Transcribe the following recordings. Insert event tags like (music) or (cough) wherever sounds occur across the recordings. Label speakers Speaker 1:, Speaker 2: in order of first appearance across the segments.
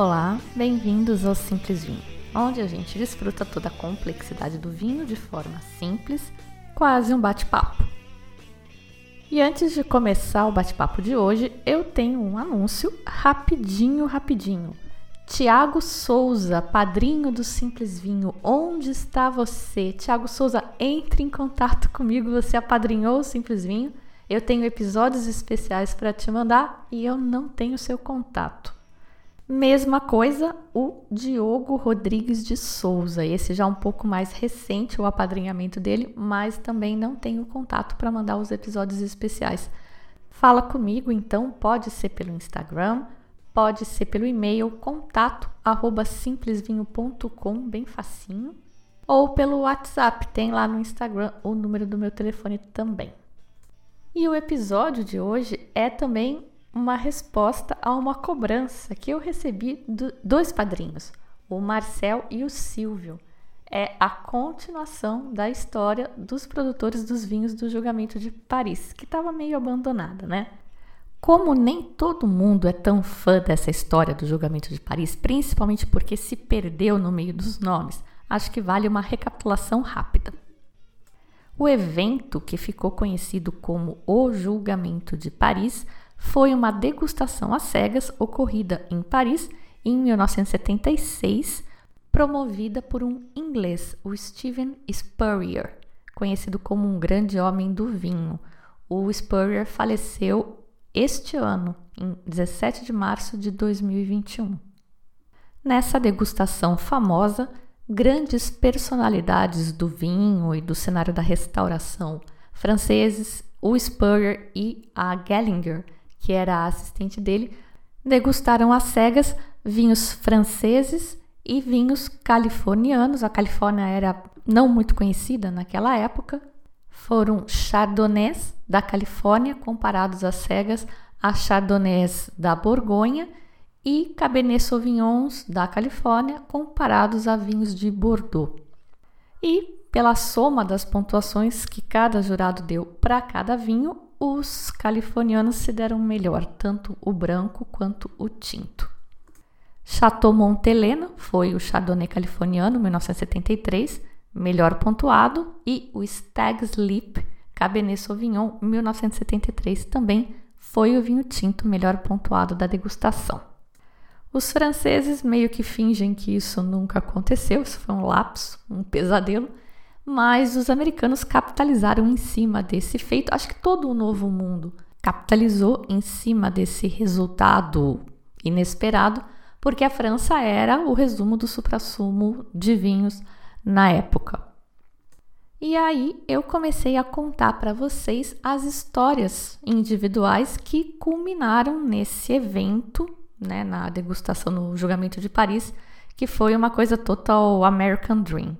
Speaker 1: Olá, bem-vindos ao Simples Vinho, onde a gente desfruta toda a complexidade do vinho de forma simples, quase um bate-papo. E antes de começar o bate-papo de hoje, eu tenho um anúncio rapidinho, rapidinho. Tiago Souza, padrinho do Simples Vinho, onde está você? Tiago Souza, entre em contato (laughs) comigo, você apadrinhou o Simples Vinho. Eu tenho episódios especiais para te mandar e eu não tenho seu contato. Mesma coisa o Diogo Rodrigues de Souza, esse já um pouco mais recente o apadrinhamento dele, mas também não tenho contato para mandar os episódios especiais. Fala comigo, então, pode ser pelo Instagram, pode ser pelo e-mail contato simplesvinho.com, bem facinho, ou pelo WhatsApp, tem lá no Instagram o número do meu telefone também. E o episódio de hoje é também uma resposta a uma cobrança que eu recebi de dois padrinhos, o Marcel e o Silvio. É a continuação da história dos produtores dos vinhos do julgamento de Paris, que estava meio abandonada, né? Como nem todo mundo é tão fã dessa história do julgamento de Paris, principalmente porque se perdeu no meio dos nomes, acho que vale uma recapitulação rápida. O evento, que ficou conhecido como o Julgamento de Paris, foi uma degustação às cegas ocorrida em Paris em 1976, promovida por um inglês, o Stephen Spurrier, conhecido como um grande homem do vinho. O Spurrier faleceu este ano, em 17 de março de 2021. Nessa degustação famosa, grandes personalidades do vinho e do cenário da restauração franceses, o Spurrier e a Gellinger que era a assistente dele, degustaram às cegas vinhos franceses e vinhos californianos. A Califórnia era não muito conhecida naquela época. Foram chardonnays da Califórnia comparados às cegas a chardonnays da Borgonha e cabernet sauvignons da Califórnia comparados a vinhos de Bordeaux. E pela soma das pontuações que cada jurado deu para cada vinho, os californianos se deram melhor, tanto o branco quanto o tinto. Chateau Montelena foi o Chardonnay californiano 1973, melhor pontuado, e o Stag's Leap Cabernet Sauvignon 1973 também foi o vinho tinto melhor pontuado da degustação. Os franceses meio que fingem que isso nunca aconteceu, isso foi um lapso, um pesadelo, mas os americanos capitalizaram em cima desse feito. Acho que todo o novo mundo capitalizou em cima desse resultado inesperado, porque a França era o resumo do suprassumo de vinhos na época. E aí eu comecei a contar para vocês as histórias individuais que culminaram nesse evento, né, na degustação no julgamento de Paris, que foi uma coisa total American Dream.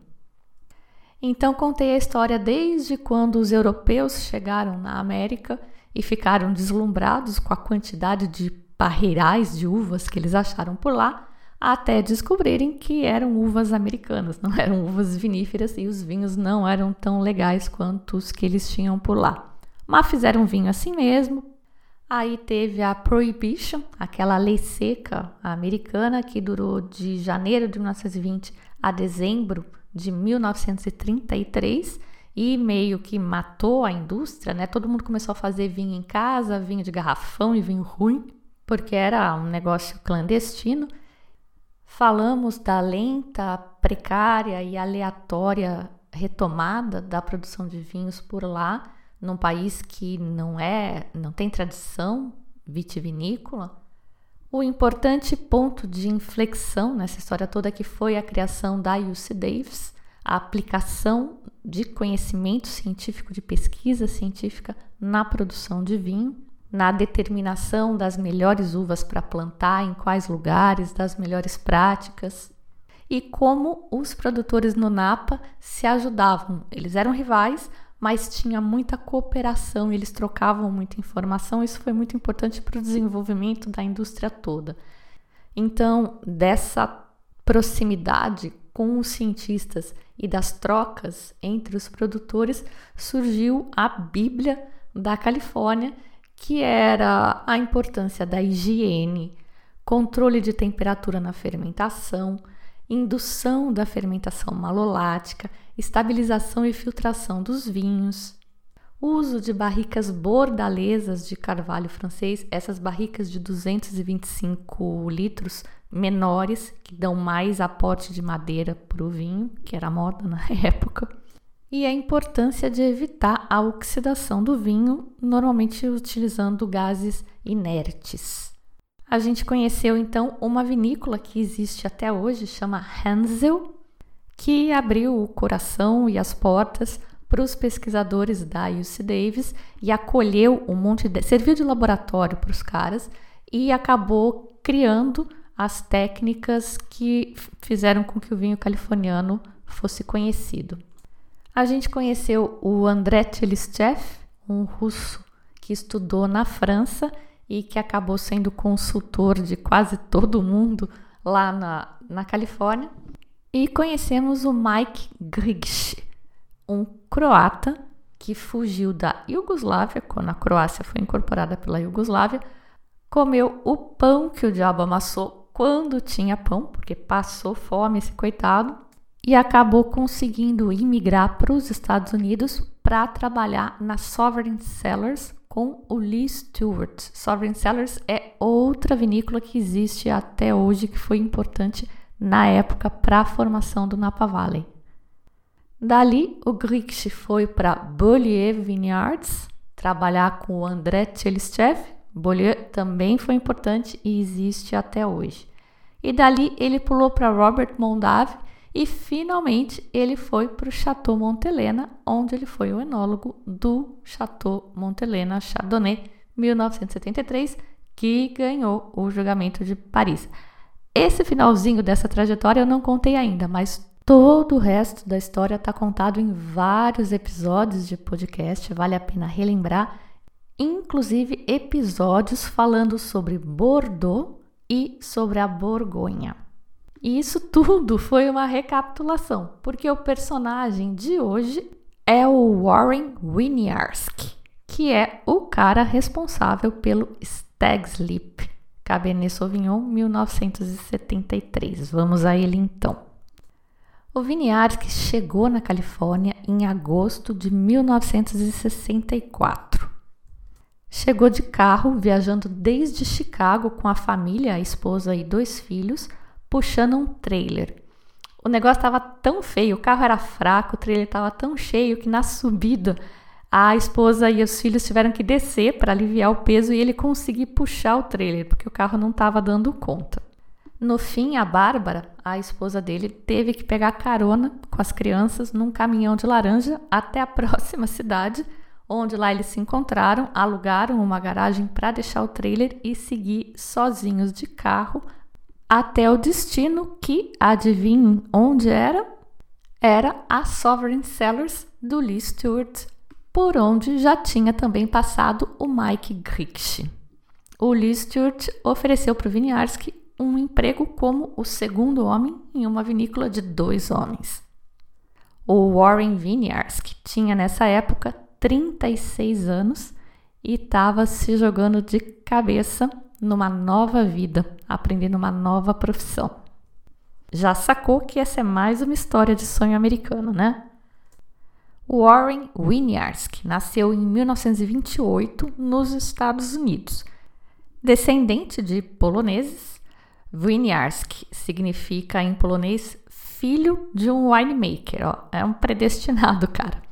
Speaker 1: Então contei a história desde quando os europeus chegaram na América e ficaram deslumbrados com a quantidade de parreirais de uvas que eles acharam por lá, até descobrirem que eram uvas americanas, não (laughs) eram uvas viníferas e os vinhos não eram tão legais quanto os que eles tinham por lá. Mas fizeram vinho assim mesmo. Aí teve a Prohibition, aquela lei seca americana que durou de janeiro de 1920 a dezembro de 1933 e meio que matou a indústria, né? Todo mundo começou a fazer vinho em casa, vinho de garrafão e vinho ruim, porque era um negócio clandestino. Falamos da lenta, precária e aleatória retomada da produção de vinhos por lá, num país que não é, não tem tradição vitivinícola. O importante ponto de inflexão nessa história toda que foi a criação da UC Davis, a aplicação de conhecimento científico, de pesquisa científica na produção de vinho. na determinação das melhores uvas para plantar, em quais lugares, das melhores práticas e como os produtores no Napa se ajudavam. Eles eram rivais, mas tinha muita cooperação, eles trocavam muita informação. Isso foi muito importante para o desenvolvimento da indústria toda. Então, dessa proximidade com os cientistas e das trocas entre os produtores, surgiu a Bíblia da Califórnia, que era a importância da higiene, controle de temperatura na fermentação, indução da fermentação malolática, estabilização e filtração dos vinhos, uso de barricas bordalesas de carvalho francês, essas barricas de 225 litros menores, que dão mais aporte de madeira para o vinho, que era moda na (laughs) época, e a importância de evitar a oxidação do vinho, normalmente utilizando gases inertes. A gente conheceu então uma vinícola que existe até hoje, chama Hansel, que abriu o coração e as portas para os pesquisadores da UC Davis e acolheu um monte de. serviu de laboratório para os caras e acabou criando as técnicas que fizeram com que o vinho californiano fosse conhecido. A gente conheceu o André Tchelistchev, um russo que estudou na França e que acabou sendo consultor de quase todo mundo lá na, na Califórnia. E conhecemos o Mike Grigsch, um croata que fugiu da Iugoslávia, quando a Croácia foi incorporada pela Iugoslávia, comeu o pão que o diabo amassou quando tinha pão, porque passou fome esse coitado, e acabou conseguindo imigrar para os Estados Unidos para trabalhar na Sovereign Cellars, com o Lee Stewart. Sovereign Cellars é outra vinícola que existe até hoje que foi importante na época para a formação do Napa Valley. Dali, o Grix foi para Beaulieu Vineyards trabalhar com o André Tchelistchev. Beaulieu também foi importante e existe até hoje. E dali ele pulou para Robert Mondavi e finalmente ele foi para o Chateau Montelena, onde ele foi o enólogo do Chateau Montelena Chardonnay 1973, que ganhou o julgamento de Paris. Esse finalzinho dessa trajetória eu não contei ainda, mas todo o resto da história está contado em vários episódios de podcast, vale a pena relembrar, inclusive episódios falando sobre Bordeaux e sobre a Borgonha. E isso tudo foi uma recapitulação, porque o personagem de hoje é o Warren Winiarski, que é o cara responsável pelo Stag's Leap Cabernet Sauvignon 1973. Vamos a ele então. O Winiarski chegou na Califórnia em agosto de 1964. Chegou de carro, viajando desde Chicago com a família, a esposa e dois filhos, puxando um trailer. O negócio estava tão feio, o carro era fraco, o trailer estava tão cheio que na subida a esposa e os filhos tiveram que descer para aliviar o peso e ele conseguir puxar o trailer, porque o carro não estava dando conta. No fim, a Bárbara, a esposa dele, teve que pegar carona com as crianças num caminhão de laranja até a (laughs) próxima cidade, onde lá eles se encontraram, alugaram uma garagem para deixar o trailer e seguir sozinhos de carro até o destino que, adivinhem onde era? Era a Sovereign Cellars do Lee Stewart, por onde já tinha também passado o Mike Grigsch. O Lee Stewart ofereceu para o Winiarski um emprego como o segundo homem em uma vinícola de dois homens. O Warren Winiarski tinha nessa época 36 anos e estava se jogando de cabeça numa nova vida, aprendendo uma nova profissão. Já sacou que essa é mais uma história de sonho americano, né? Warren Winiarski nasceu em 1928 nos Estados Unidos. Descendente de poloneses, Winiarski significa em polonês filho de um winemaker, ó, é um predestinado, (laughs) cara.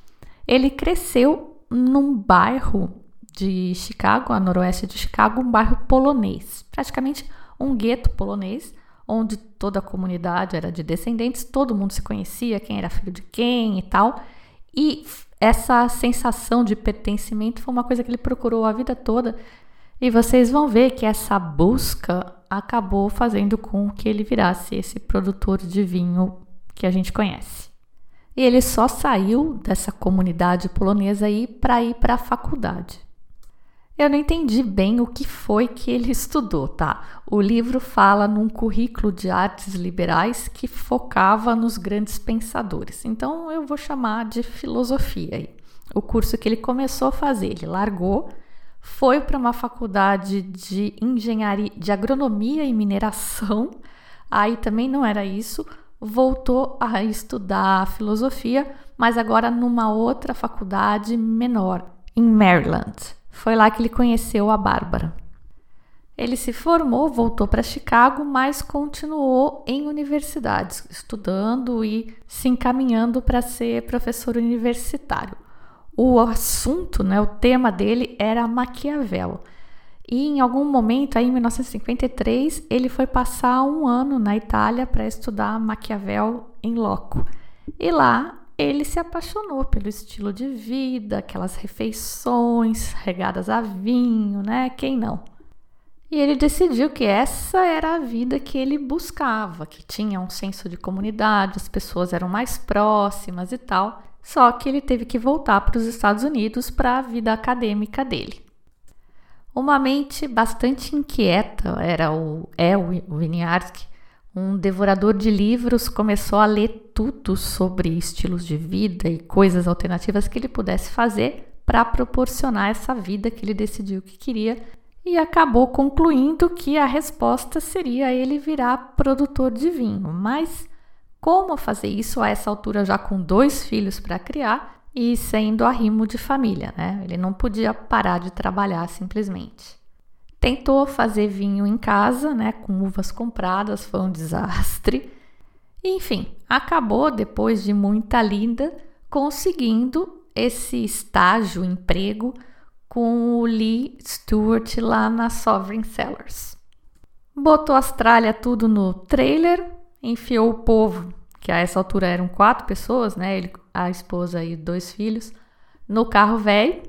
Speaker 1: Ele cresceu num bairro de Chicago, a noroeste de Chicago, um bairro polonês, praticamente um gueto polonês, onde toda a comunidade era de descendentes, todo mundo se conhecia, quem era filho de quem e tal. E essa sensação de pertencimento foi uma coisa que ele procurou a vida toda E vocês vão ver que essa busca acabou fazendo com que ele virasse esse produtor de vinho que a gente conhece. E ele só saiu dessa comunidade polonesa aí para ir para a faculdade. Eu não entendi bem o que foi que ele estudou, tá? O livro fala num currículo de artes liberais que focava nos grandes pensadores. Então eu vou chamar de filosofia aí. O curso que ele começou a fazer, ele largou, foi para uma faculdade de engenharia, de agronomia e mineração. Aí também não era isso, voltou a estudar filosofia, mas agora numa outra faculdade menor, em Maryland. Foi lá que ele conheceu a Bárbara. Ele se formou, voltou para Chicago, mas continuou em universidades, estudando e se encaminhando para ser professor universitário. O assunto, né, o tema dele era Maquiavel. E em algum momento, aí, em 1953, ele foi passar um ano na Itália para estudar Maquiavel em loco. E lá ele se apaixonou pelo estilo de vida, aquelas refeições regadas a vinho, né? Quem não? E ele decidiu que essa era a vida que ele buscava, que tinha um senso de comunidade, as pessoas eram mais próximas e tal. Só que ele teve que voltar para os Estados Unidos para a vida acadêmica dele. Uma mente bastante inquieta era o, é o Winiarski, um devorador de livros começou a ler tudo sobre estilos de vida e coisas alternativas que ele pudesse fazer para proporcionar essa vida que ele decidiu que queria e acabou concluindo que a resposta seria ele virar produtor de vinho. Mas como fazer isso a essa altura já com dois filhos para criar e sendo arrimo de família, né? Ele não podia parar de trabalhar simplesmente. Tentou fazer vinho em casa, né, com uvas compradas, foi um desastre. Enfim, acabou depois de muita linda conseguindo esse estágio, emprego com o Lee Stewart lá na Sovereign Cellars. Botou as tralhas tudo no trailer, enfiou o povo, que a essa altura eram quatro pessoas, né? Ele, a esposa e dois filhos, no carro velho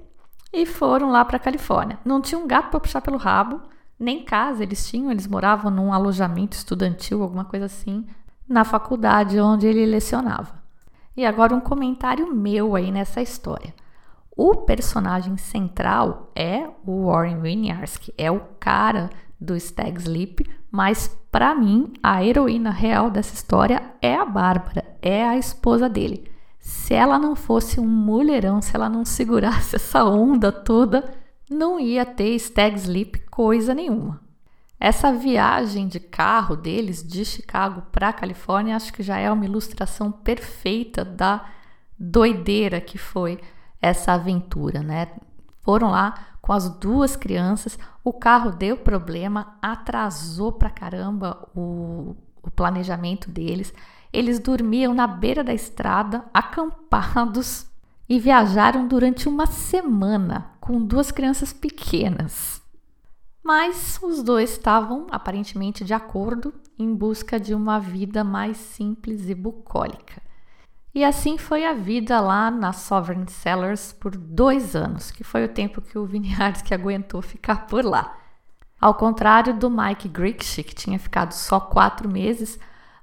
Speaker 1: e foram lá para a Califórnia. Não tinha um gato para puxar pelo rabo, nem casa eles tinham, eles moravam num alojamento estudantil, alguma coisa assim, na faculdade onde ele lecionava. E agora um comentário meu aí nessa história. O personagem central é o Warren Winiarski, é o cara do Stag Sleep, mas para mim a heroína real dessa história é a Bárbara, é a esposa dele se ela não fosse um mulherão, se ela não segurasse (laughs) essa onda toda, não ia ter stag sleep coisa nenhuma. Essa viagem de carro deles de Chicago para Califórnia, acho que já é uma ilustração perfeita da doideira que foi essa aventura, né? Foram lá com as duas crianças, o carro deu problema, atrasou pra caramba o, o planejamento deles. Eles dormiam na beira da estrada, acampados, e viajaram durante uma semana com duas crianças pequenas. Mas os dois estavam aparentemente de acordo em busca de uma vida mais simples e bucólica. E assim foi a vida lá na Sovereign Cellars por dois anos, que foi o tempo que o que aguentou ficar por lá. Ao contrário do Mike Griggs, que tinha ficado só quatro meses,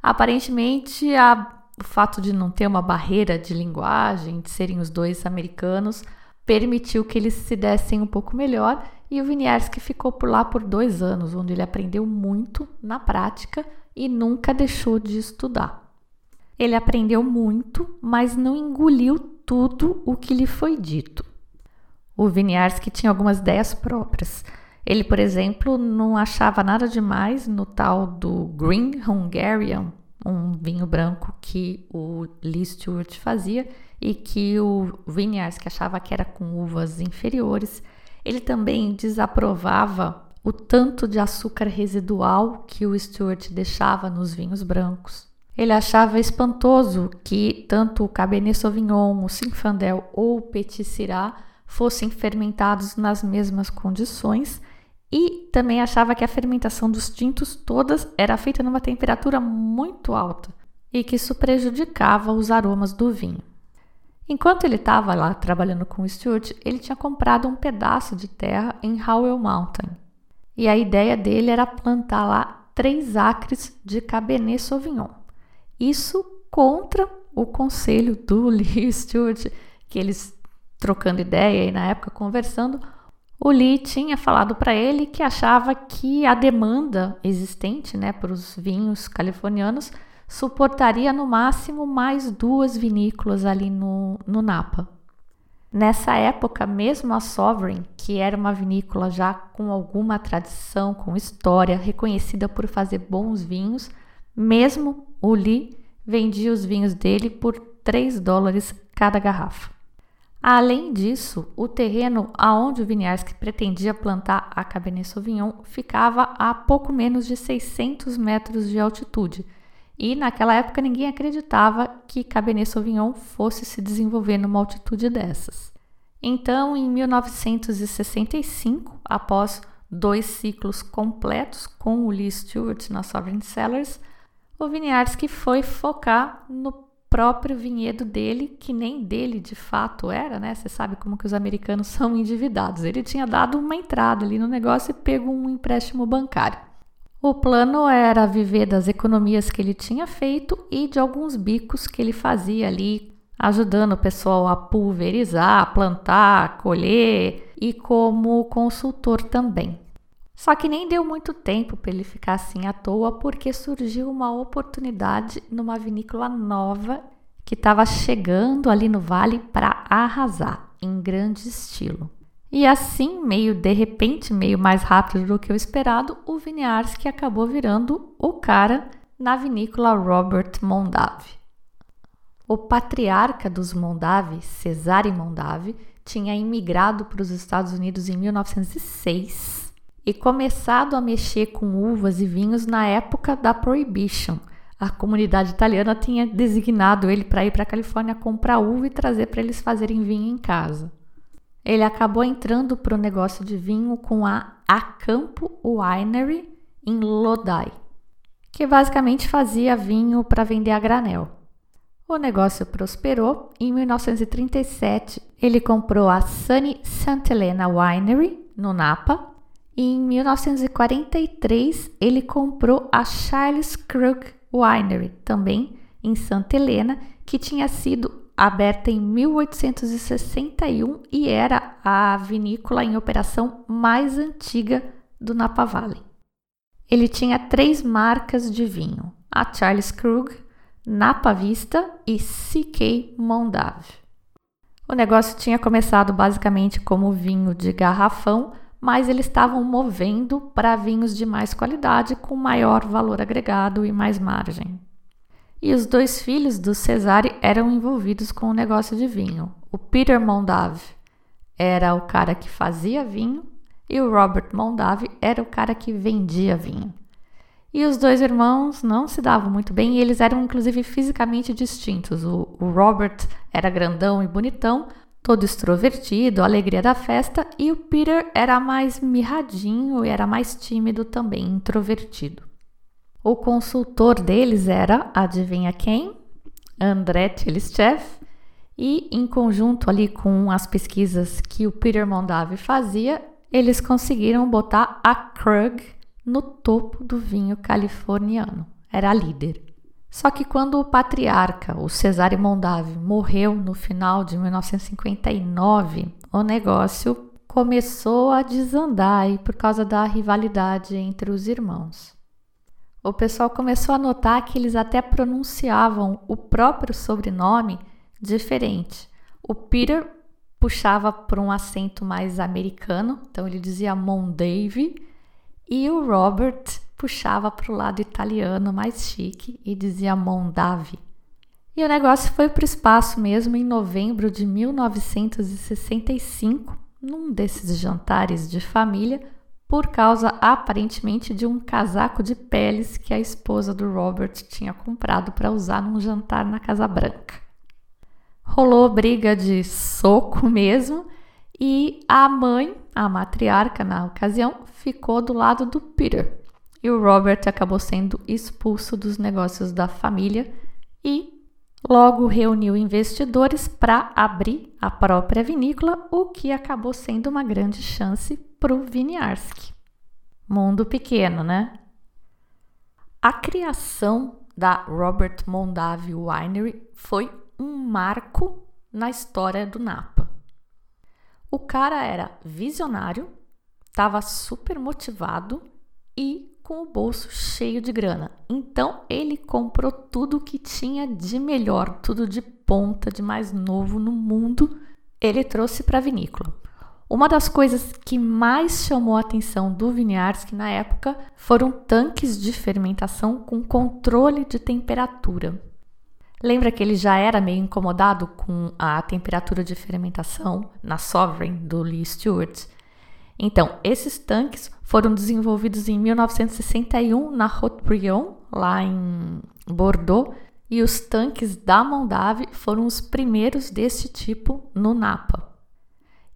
Speaker 1: Aparentemente, a, o fato de não ter uma barreira de linguagem, de serem os dois americanos, permitiu que eles se dessem um pouco melhor e o Vinierski ficou por lá por dois anos, onde ele aprendeu muito na prática e nunca deixou de estudar. Ele aprendeu muito, mas não engoliu tudo o que lhe foi dito. O Vinierski tinha algumas ideias próprias. Ele, por exemplo, não achava nada demais no tal do Green Hungarian, um vinho branco que o Lee Stewart fazia e que o Vineyards, que achava que era com uvas inferiores, ele também desaprovava o tanto de açúcar residual que o Stewart deixava nos vinhos brancos. Ele achava espantoso que tanto o Cabernet Sauvignon, o Sinfandel ou o Petit Syrah fossem fermentados nas mesmas condições e também achava que a fermentação dos tintos todas era feita numa temperatura muito alta e que isso prejudicava os aromas do vinho. Enquanto ele estava lá trabalhando com o Stuart, ele tinha comprado um pedaço de terra em Howell Mountain. E a ideia dele era plantar lá três acres de Cabernet Sauvignon. Isso contra o conselho do (laughs) Lee Stuart, que eles trocando ideia e na época conversando, o Lee tinha falado para ele que achava que a demanda existente né, para os vinhos californianos suportaria no máximo mais duas vinícolas ali no, no Napa. Nessa época, mesmo a Sovereign, que era uma vinícola já com alguma tradição, com história, reconhecida por fazer bons vinhos, mesmo o Lee vendia os vinhos dele por 3 dólares cada garrafa. Além disso, o terreno aonde o Viniarski pretendia plantar a Cabernet Sauvignon ficava a pouco menos de 600 metros de altitude, e naquela época ninguém acreditava que Cabernet Sauvignon fosse se desenvolver numa altitude dessas. Então, em 1965, após dois ciclos completos com o Lee Stewart na Sovereign Cellars, o Winiarski foi focar no próprio vinhedo dele, que nem dele de fato era, né? Você sabe como que os americanos (laughs) são endividados. Ele tinha dado uma entrada ali no negócio e pegou um empréstimo bancário. O plano era viver das economias que ele tinha feito e de alguns bicos que ele fazia ali, ajudando o pessoal a pulverizar, plantar, colher e como consultor também. Só que nem deu muito tempo para ele ficar assim à toa, porque surgiu uma oportunidade numa vinícola nova que estava chegando ali no vale para arrasar em grande estilo. E assim, meio de repente, meio mais rápido do que o esperado, o Viniarski acabou virando o cara na vinícola Robert Mondavi. O patriarca dos Mondavi, Cesare Mondavi, tinha imigrado para os Estados Unidos em 1906 e começado a mexer com uvas e vinhos na época da Prohibition. A comunidade italiana tinha designado ele para ir para a Califórnia comprar uva e trazer para eles fazerem vinho em casa. Ele acabou entrando para o negócio de vinho com a Acampo Winery em Lodi, que basicamente fazia vinho para vender a granel. O negócio prosperou e em 1937 ele comprou a Sunny Santa Helena Winery no Napa em 1943 ele comprou a Charles Krug Winery, também em Santa Helena, que tinha sido aberta em 1861 e era a vinícola em operação mais antiga do Napa Valley. Ele tinha três marcas de vinho: a Charles Krug, Napa Vista e CK Mondavi. O negócio tinha começado basicamente como vinho de garrafão, mas eles estavam movendo para vinhos de mais qualidade, com maior valor agregado e mais margem. E os dois filhos do Cesare eram envolvidos com o negócio de vinho. O Peter Mondavi era o cara que fazia vinho e o Robert Mondavi era o cara que vendia vinho. E os dois irmãos não se davam muito bem e eles eram inclusive fisicamente distintos. O, o Robert era grandão e bonitão, todo extrovertido, a alegria da festa, e o Peter era mais mirradinho e era mais tímido também, introvertido. O consultor deles era, adivinha quem? André Tilischev, e em conjunto ali com as pesquisas que o Peter Mondavi fazia, eles conseguiram botar a Krug no topo do vinho californiano. Era a líder. Só que quando o patriarca, o Cesare Mondavi, morreu no final de 1959, o negócio começou a desandar aí por causa da rivalidade entre os irmãos. O pessoal começou a notar que eles até pronunciavam o próprio sobrenome diferente. O Peter puxava por um acento mais americano, então ele dizia Mondave, e o Robert puxava para o lado italiano mais chique e dizia Mondavi. E o negócio foi para o espaço mesmo em novembro de 1965, num desses jantares de família, por causa aparentemente de um casaco de peles que a esposa do Robert tinha comprado para usar num jantar na Casa Branca. Rolou briga de soco mesmo e a mãe, a matriarca na ocasião, ficou do lado do Peter, e o Robert acabou sendo expulso dos negócios da família e Logo reuniu investidores para abrir a própria vinícola, o que acabou sendo uma grande chance para o Winiarski. Mundo pequeno, né? A criação da Robert Mondavi Winery foi um marco na história do Napa. O cara era visionário, estava super motivado e com o bolso cheio de grana. Então ele comprou tudo que tinha de melhor, tudo de ponta, de mais novo no mundo, ele trouxe para a vinícola. Uma das coisas que mais chamou a atenção do Winiarski na época foram tanques de fermentação com controle de temperatura. Lembra que ele já era meio incomodado com a temperatura de fermentação na Sovereign do Lee Stewart? Então, esses tanques foram desenvolvidos em 1961 na Haute-Brion, lá em Bordeaux, e os tanques da Mondave foram os primeiros desse tipo no Napa.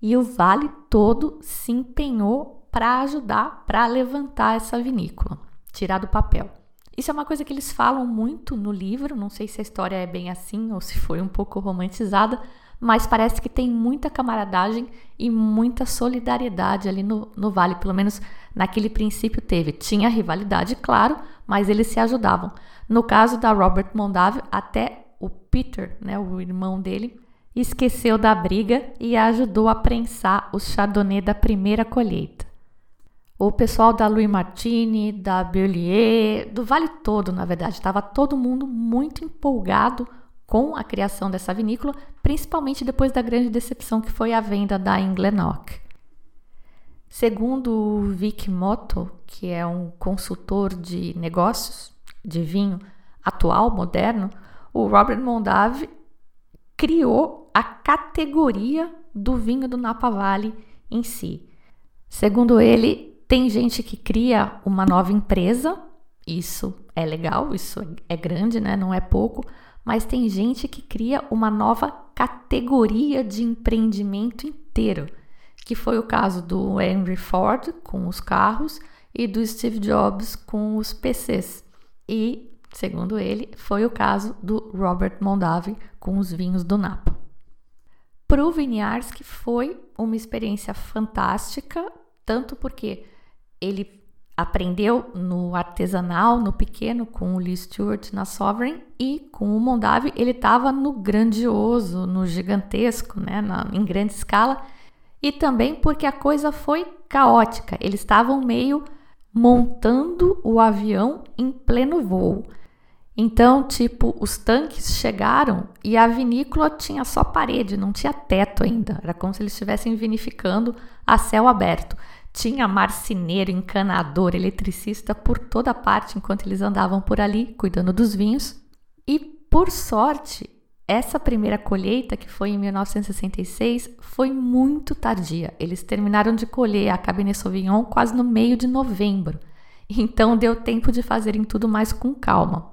Speaker 1: E o vale todo se empenhou para ajudar para levantar essa vinícola, tirar do papel. Isso é uma coisa que eles falam muito no livro, não sei se a história é bem assim ou se foi um pouco romantizada, mas parece que tem muita camaradagem e muita solidariedade ali no, no Vale, pelo menos naquele princípio teve. Tinha rivalidade, claro, mas eles se ajudavam. No caso da Robert Mondavi, até o Peter, né, o irmão dele, esqueceu da briga e ajudou a prensar o chardonnay da primeira colheita. O pessoal da Louis Martini, da Berlier, do Vale todo, na verdade, estava todo mundo muito empolgado com a criação dessa vinícola, principalmente depois da grande decepção que foi a venda da Inglenock. Segundo o Vic Motto, que é um consultor de negócios de vinho atual, moderno, o Robert Mondavi criou a categoria do vinho do Napa Valley em si. Segundo ele, tem gente que cria uma nova empresa, isso é legal, isso é grande, né? não é pouco, mas tem gente que cria uma nova categoria de empreendimento inteiro, que foi o caso do Henry Ford com os carros e do Steve Jobs com os PCs. E, segundo ele, foi o caso do Robert Mondavi com os vinhos do Napa. Para o foi uma experiência fantástica, tanto porque ele aprendeu no artesanal, no pequeno, com o Lee Stewart na Sovereign e com o Mondavi ele estava no grandioso, no gigantesco, né, na, em grande escala e também porque a coisa foi caótica. Eles estavam meio montando o avião em pleno voo. Então, tipo, os tanques chegaram e a vinícola tinha só parede, não tinha teto ainda. Era como se eles estivessem vinificando a céu aberto. Tinha marceneiro, encanador, eletricista por toda parte enquanto eles andavam por ali cuidando dos vinhos. E por sorte, essa primeira colheita, que foi em 1966, foi muito tardia. Eles terminaram de colher a Cabernet Sauvignon quase no meio de novembro. Então deu tempo de fazerem tudo mais com calma.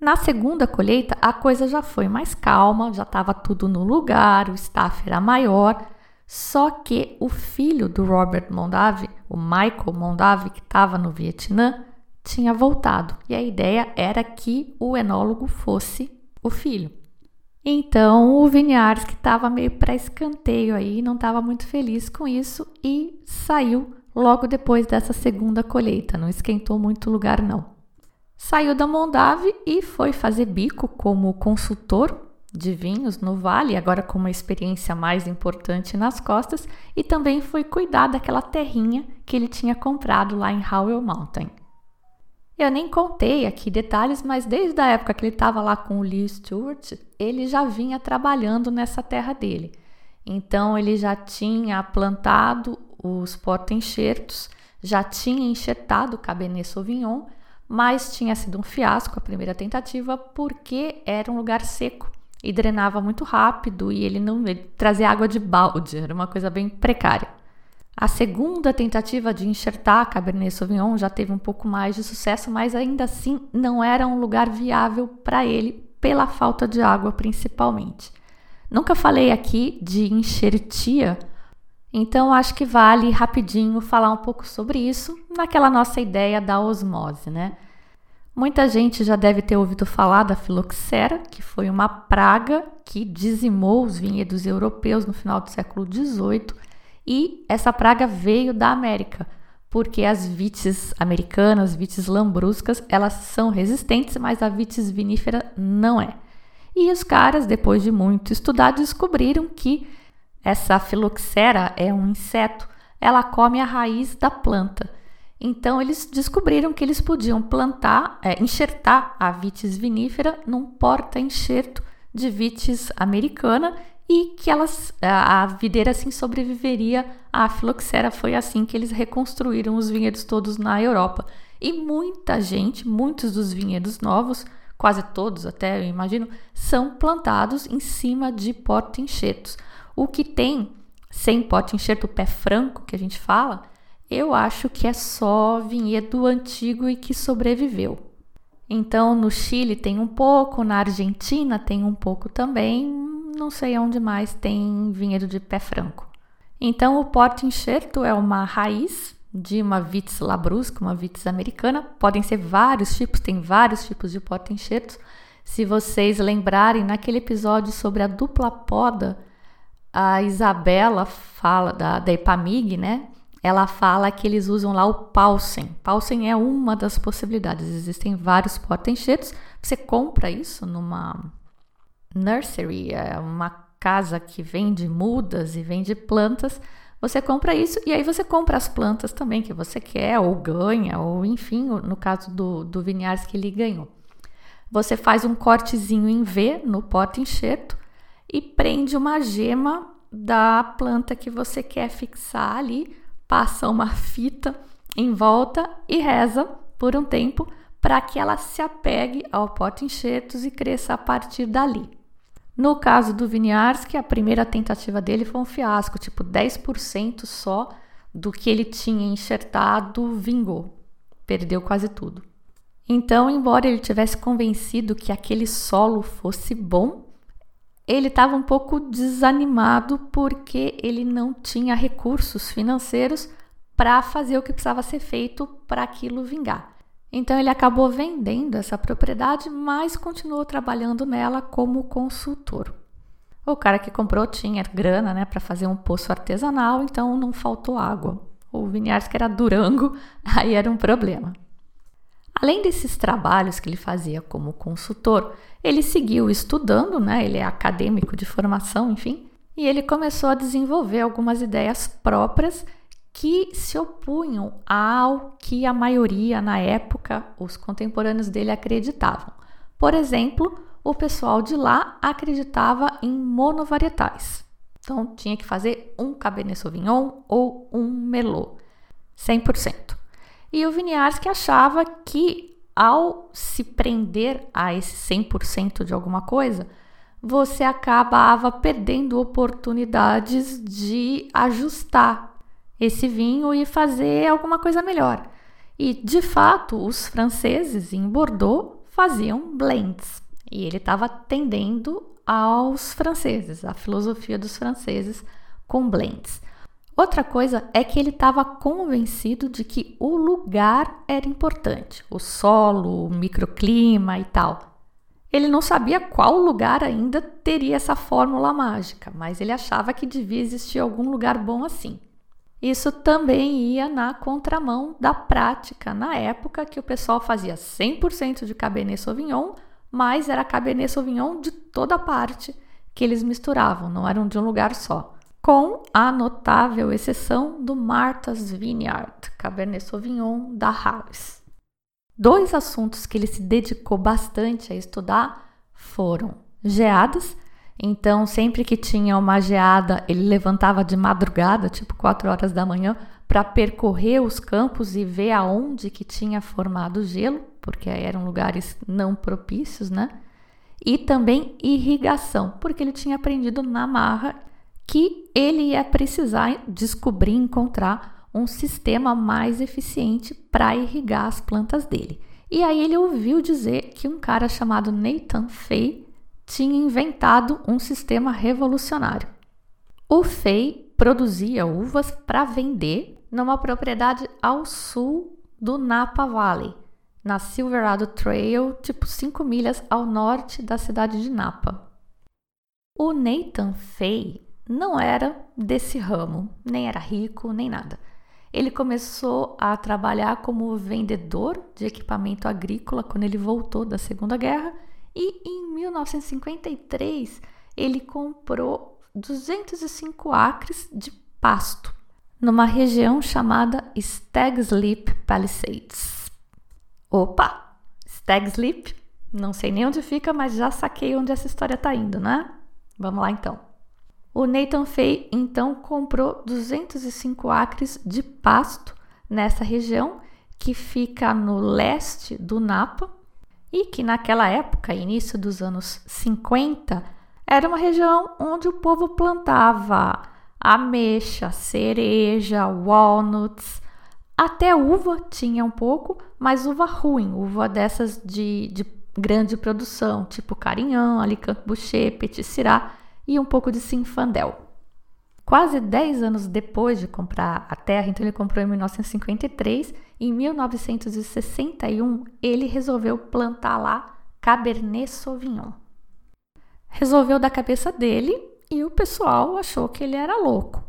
Speaker 1: Na segunda colheita, a coisa já foi mais calma, já estava tudo no lugar, o staff era maior só que o filho do Robert Mondavi, o Michael Mondavi, que estava no Vietnã, tinha voltado. E a ideia era que o enólogo fosse o filho. Então o Vinhares, que estava meio para escanteio aí, não estava muito feliz com isso e saiu logo depois dessa segunda colheita. Não esquentou muito lugar, não. Saiu da Mondave e foi fazer bico como consultor de vinhos no Vale, agora com uma experiência mais importante nas costas, e também foi cuidar daquela terrinha que ele tinha comprado lá em Howell Mountain. Eu nem contei aqui detalhes, mas desde a época que ele estava lá com o Lee Stewart, ele já vinha trabalhando nessa terra dele. Então ele já tinha plantado os porta-enxertos, já tinha enxertado o Cabernet Sauvignon, mas tinha sido um fiasco a primeira tentativa porque era um lugar seco e drenava muito rápido e ele não ele trazia água de balde, era uma coisa bem precária. A segunda tentativa de enxertar a Cabernet Sauvignon já teve um pouco mais de sucesso, mas ainda assim não era um lugar viável para ele pela falta de água principalmente. Nunca falei aqui de enxertia, então acho que vale rapidinho falar um pouco sobre isso naquela nossa ideia da osmose, né? Muita gente já deve ter ouvido falar da filoxera, que foi uma praga que dizimou os vinhedos europeus no final do século XVIII, e essa praga veio da América, porque as vites americanas, vites lambruscas, elas são resistentes, mas a vites vinífera não é. E os caras, depois de muito estudar, descobriram que essa filoxera é um inseto, ela come a raiz da planta. Então eles descobriram que eles podiam plantar, é, enxertar a vitis vinífera num porta-enxerto de vitis americana e que elas, a, videira assim sobreviveria à filoxera. Foi assim que eles reconstruíram os vinhedos todos na Europa. E muita gente, muitos dos vinhedos novos, quase todos até eu imagino, são plantados em cima de porta-enxertos. O que tem sem porta-enxerto pé franco, que a gente fala, eu acho que é só vinhedo antigo e que sobreviveu. Então, no Chile tem um pouco, na Argentina tem um pouco também, não sei onde mais tem vinhedo de pé franco. Então, o porte-enxerto é uma raiz de uma vitis labrusca, uma vitis americana. Podem ser vários tipos, tem vários tipos de porte-enxertos. Se vocês lembrarem, naquele episódio sobre a dupla poda, a Isabela fala da, da Epamig, né? Ela fala que eles usam lá o Paulsen. Paulsen é uma das possibilidades. Existem vários porta-enxertos. Você compra isso numa nursery, é uma casa que vende mudas e vende plantas. Você compra isso e aí você compra as plantas também que você quer ou ganha, ou enfim, no caso do, do Vinhares que ele ganhou. Você faz um cortezinho em V no porta-enxerto e prende uma gema da planta que você quer fixar ali passa uma fita em volta e reza por um tempo para que ela se apegue ao pote-enxertos e cresça a partir dali. No caso do Viniarski, a primeira tentativa dele foi um fiasco, tipo 10% só do que ele tinha enxertado vingou, perdeu quase tudo. Então, embora ele tivesse convencido que aquele solo fosse bom, ele estava um pouco desanimado porque ele não tinha recursos financeiros para fazer o que precisava ser feito para aquilo vingar. Então ele acabou vendendo essa propriedade, mas continuou trabalhando nela como consultor. O cara que comprou tinha grana, né, para fazer um poço artesanal, então não faltou água. O Vinhares que era Durango, (laughs) aí era um problema. Além desses trabalhos que ele fazia como consultor, ele seguiu estudando, né? Ele é acadêmico de formação, enfim, e ele começou a desenvolver algumas ideias próprias que se opunham ao que a maioria na época, os contemporâneos dele acreditavam. Por exemplo, o pessoal de lá acreditava em monovarietais. Então tinha que fazer um Cabernet Sauvignon ou um Merlot, 100%. E o Viniarski achava que ao se prender a esse 100% de alguma coisa, você acabava perdendo oportunidades de ajustar esse vinho e fazer alguma coisa melhor. E de fato, os franceses em Bordeaux faziam blends, e ele estava atendendo aos franceses, a filosofia dos franceses com blends. Outra coisa é que ele estava convencido de que o lugar era importante, o solo, o microclima e tal. Ele não sabia qual lugar ainda teria essa fórmula mágica, mas ele achava que devia existir algum lugar bom assim. Isso também ia na contramão da prática na época que o pessoal fazia 100% de Cabernet Sauvignon, mas era Cabernet Sauvignon de toda parte que eles misturavam, não eram de um lugar só com a notável exceção do Martha's Vineyard, Cabernet Sauvignon da Harris. Dois assuntos que ele se dedicou bastante a estudar foram geadas, então sempre que tinha uma geada, ele levantava de madrugada, tipo 4 horas da manhã, para percorrer os campos e ver aonde que tinha formado gelo, porque eram lugares não propícios, né? E também irrigação, porque ele tinha aprendido na marra que ele ia precisar descobrir, encontrar um sistema mais eficiente para irrigar as plantas dele. E aí ele ouviu dizer que um cara chamado Nathan Fay tinha inventado um sistema revolucionário. O Fay produzia uvas para vender numa propriedade ao sul do Napa Valley, na Silverado Trail, tipo 5 milhas ao norte da cidade de Napa. O Nathan Fay não era desse ramo, nem era rico, nem nada. Ele começou a trabalhar como vendedor de equipamento agrícola quando ele voltou da Segunda Guerra e em 1953 ele comprou 205 acres de pasto numa região chamada Stag's Leap Palisades. Opa, Stag's Leap, não sei nem onde fica, mas já saquei onde essa história tá indo, né? Vamos lá então. O Nathan Fay então comprou 205 acres de pasto nessa região que fica no leste do Napa e que naquela época, início dos anos 50, era uma região onde o povo plantava ameixa, cereja, walnuts, até uva tinha um pouco, mas uva ruim, uva dessas de, de grande produção, tipo carinhão, alicante boucher, petit syrah e um pouco de Sinfandel. Quase 10 anos depois de comprar a terra, então ele comprou em 1953, em 1961 ele resolveu plantar lá Cabernet Sauvignon. Resolveu da cabeça dele e o pessoal achou que ele era louco.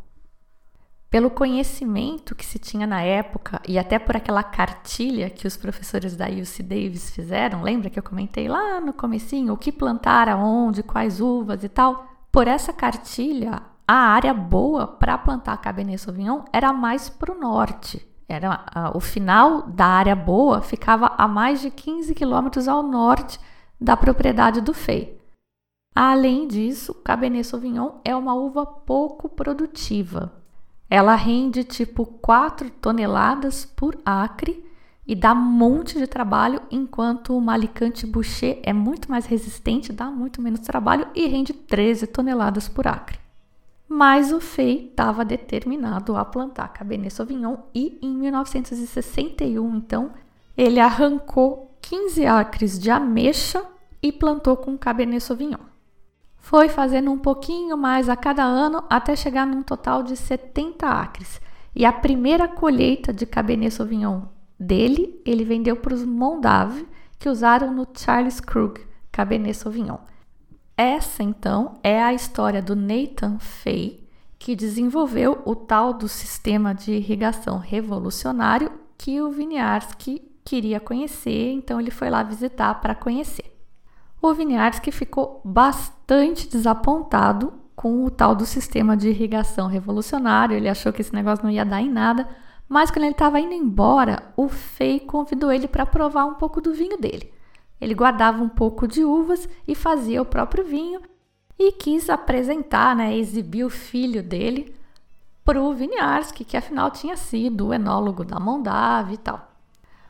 Speaker 1: Pelo conhecimento que se tinha na época e até por aquela cartilha que os professores da UC Davis fizeram, lembra que eu comentei lá no comecinho o que plantar aonde, quais uvas e tal? Por essa cartilha, a área boa para plantar Cabernet Sauvignon era mais para o norte. Era, o final da área boa ficava a mais de 15 quilômetros ao norte da propriedade do Fei. Além disso, Cabernet Sauvignon é uma uva pouco produtiva. Ela rende tipo 4 toneladas por acre e dá um monte de trabalho, enquanto o Malicante Boucher é muito mais resistente, dá muito menos trabalho e rende 13 toneladas por acre. Mas o Fei estava determinado a plantar Cabernet Sauvignon e em 1961, então, ele arrancou 15 acres de ameixa e plantou com Cabernet Sauvignon. Foi fazendo um pouquinho mais a cada ano até chegar num total de 70 acres. E a primeira colheita de Cabernet Sauvignon dele, ele vendeu para os Mondave, que usaram no Charles Krug Cabernet Sauvignon. Essa, então, é a história do Nathan Fay, que desenvolveu o tal do sistema de irrigação revolucionário que o Winiarski queria conhecer, então ele foi lá visitar para conhecer. O Winiarski ficou bastante desapontado com o tal do sistema de irrigação revolucionário, ele achou que esse negócio não ia dar em nada, mas quando ele estava indo embora, o Fei convidou ele para provar um pouco do vinho dele. Ele guardava um pouco de uvas e fazia o próprio vinho e quis apresentar, né, exibir o filho dele para o Winiarski, que afinal tinha sido o enólogo da Mondave e tal.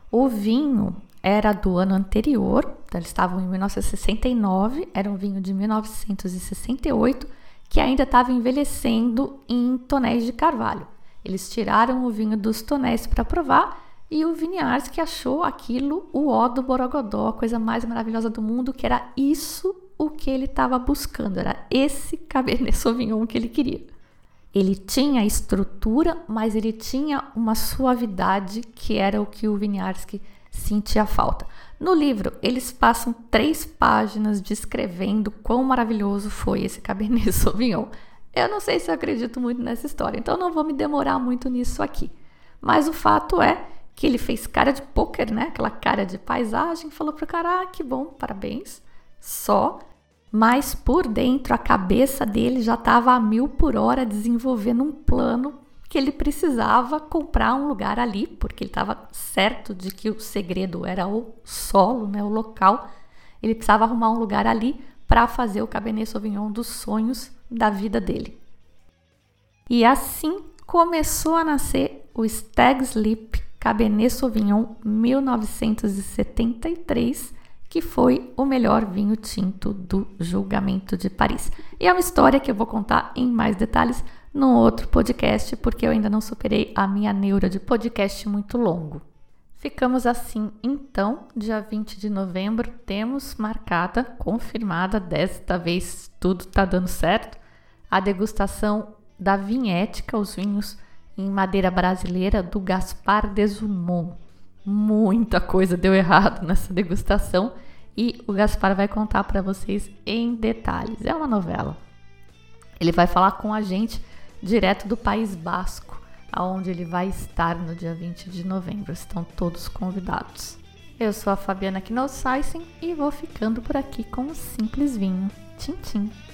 Speaker 1: O vinho era do ano anterior, então eles estavam em 1969, era um vinho de 1968 que ainda estava envelhecendo em tonéis de carvalho. Eles tiraram o vinho dos tonéis para provar e o Viniarski achou aquilo o ó do Borogodó, a coisa mais maravilhosa do mundo, que era isso o que ele estava buscando, era esse Cabernet Sauvignon que ele queria. Ele tinha estrutura, mas ele tinha uma suavidade que era o que o Viniarski sentia falta. No livro, eles passam três páginas descrevendo quão maravilhoso foi esse Cabernet (laughs) Sauvignon. Eu não sei se eu acredito muito nessa história, então não vou me demorar muito nisso aqui. Mas o fato é que ele fez cara de poker, né? Aquela cara de paisagem, falou pro cara: ah, que bom, parabéns. Só. Mas por dentro, a cabeça dele já estava a mil por hora desenvolvendo um plano que ele precisava comprar um lugar ali, porque ele estava certo de que o segredo era o solo, né, o local. Ele precisava arrumar um lugar ali para fazer o Cabernet Sauvignon dos sonhos da vida dele. E assim começou a nascer o Stag's Leap Cabernet Sauvignon 1973, que foi o melhor vinho tinto do julgamento de Paris. E é uma história que eu vou contar em mais detalhes num outro podcast, porque eu ainda não superei a minha neura de podcast muito longo. Ficamos assim, então, dia 20 de novembro, temos marcada, confirmada, desta vez tudo tá dando certo, a degustação da vinhética, os vinhos em madeira brasileira do Gaspar Desumont. muita coisa deu errado nessa degustação e o Gaspar vai contar para vocês em detalhes. É uma novela. Ele vai falar com a gente direto do País Basco, aonde ele vai estar no dia 20 de novembro. Estão todos convidados. Eu sou a Fabiana Knossaisen e vou ficando por aqui com um simples vinho. Tchim, tchim.